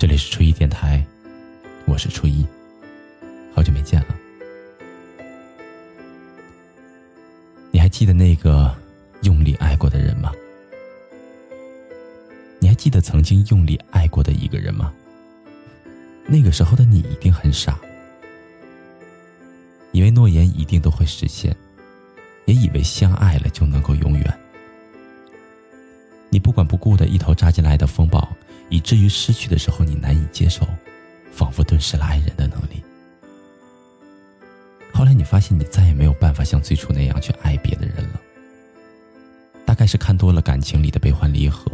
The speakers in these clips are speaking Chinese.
这里是初一电台，我是初一，好久没见了。你还记得那个用力爱过的人吗？你还记得曾经用力爱过的一个人吗？那个时候的你一定很傻，以为诺言一定都会实现，也以为相爱了就能够永远。你不管不顾的一头扎进来的风暴。以至于失去的时候，你难以接受，仿佛顿失了爱人的能力。后来你发现，你再也没有办法像最初那样去爱别的人了。大概是看多了感情里的悲欢离合，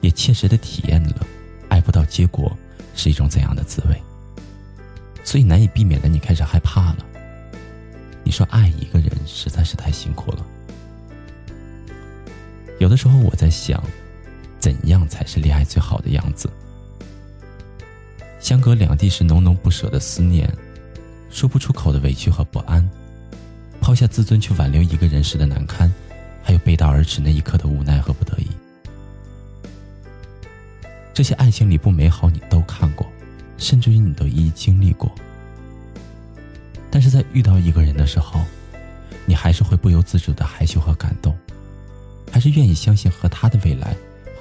也切实的体验了爱不到结果是一种怎样的滋味。所以难以避免的，你开始害怕了。你说爱一个人实在是太辛苦了。有的时候我在想。怎样才是恋爱最好的样子？相隔两地是浓浓不舍的思念，说不出口的委屈和不安，抛下自尊去挽留一个人时的难堪，还有背道而驰那一刻的无奈和不得已。这些爱情里不美好，你都看过，甚至于你都一一经历过。但是在遇到一个人的时候，你还是会不由自主的害羞和感动，还是愿意相信和他的未来。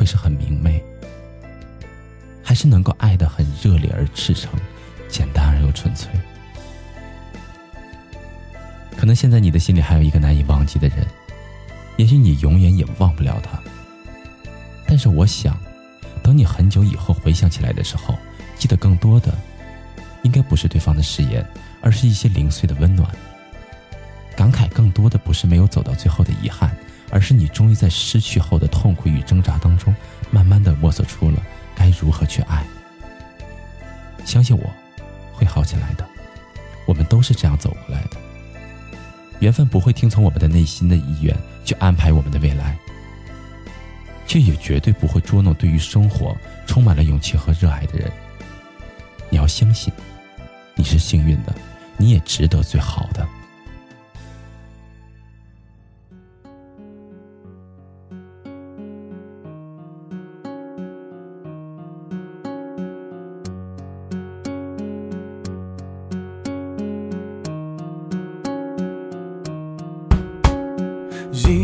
会是很明媚，还是能够爱得很热烈而赤诚，简单而又纯粹。可能现在你的心里还有一个难以忘记的人，也许你永远也忘不了他。但是我想，等你很久以后回想起来的时候，记得更多的，应该不是对方的誓言，而是一些零碎的温暖。感慨更多的不是没有走到最后的遗憾。而是你终于在失去后的痛苦与挣扎当中，慢慢的摸索出了该如何去爱。相信我，会好起来的。我们都是这样走过来的。缘分不会听从我们的内心的意愿去安排我们的未来，却也绝对不会捉弄对于生活充满了勇气和热爱的人。你要相信，你是幸运的，你也值得最好的。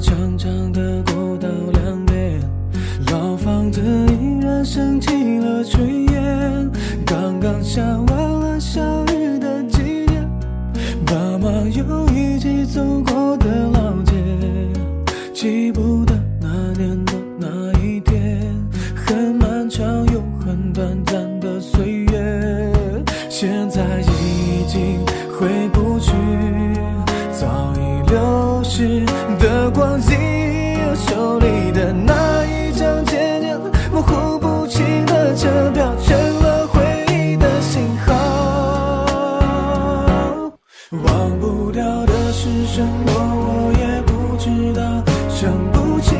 长长的过道两边，老房子依然升起了炊烟。刚刚下完了小雨的季节，爸妈又一起走过的老街，记不得那年的那一天，很漫长又很短暂的岁月，现在已经回不去，早已流逝。的光阴，手里的那一张渐渐模糊不清的车票，成了回忆的信号。忘不掉的是什么，我也不知道，想不起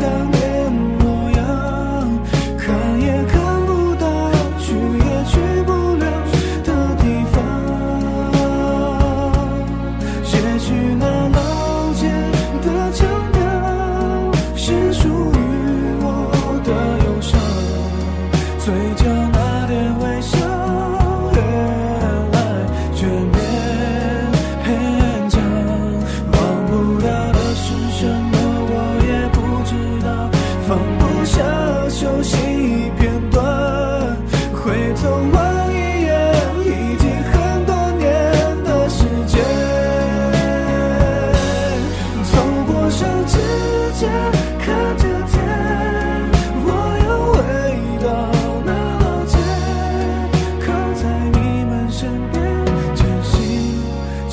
当年模样，看也看不到，去也去不了的地方。也许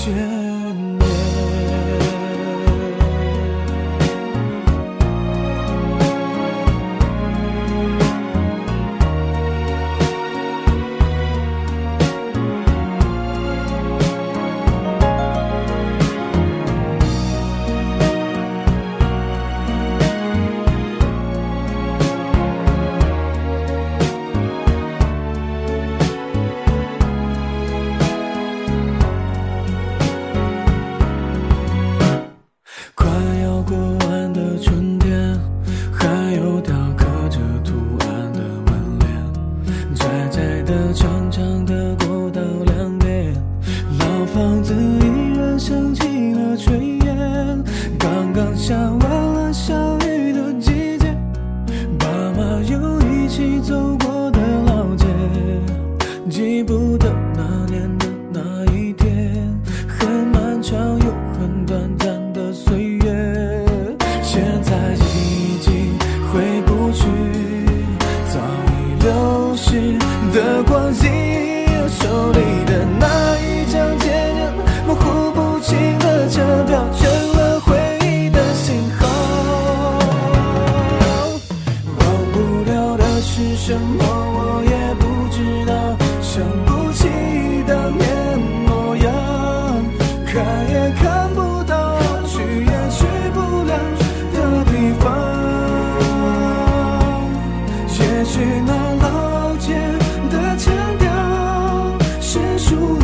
Yeah. 是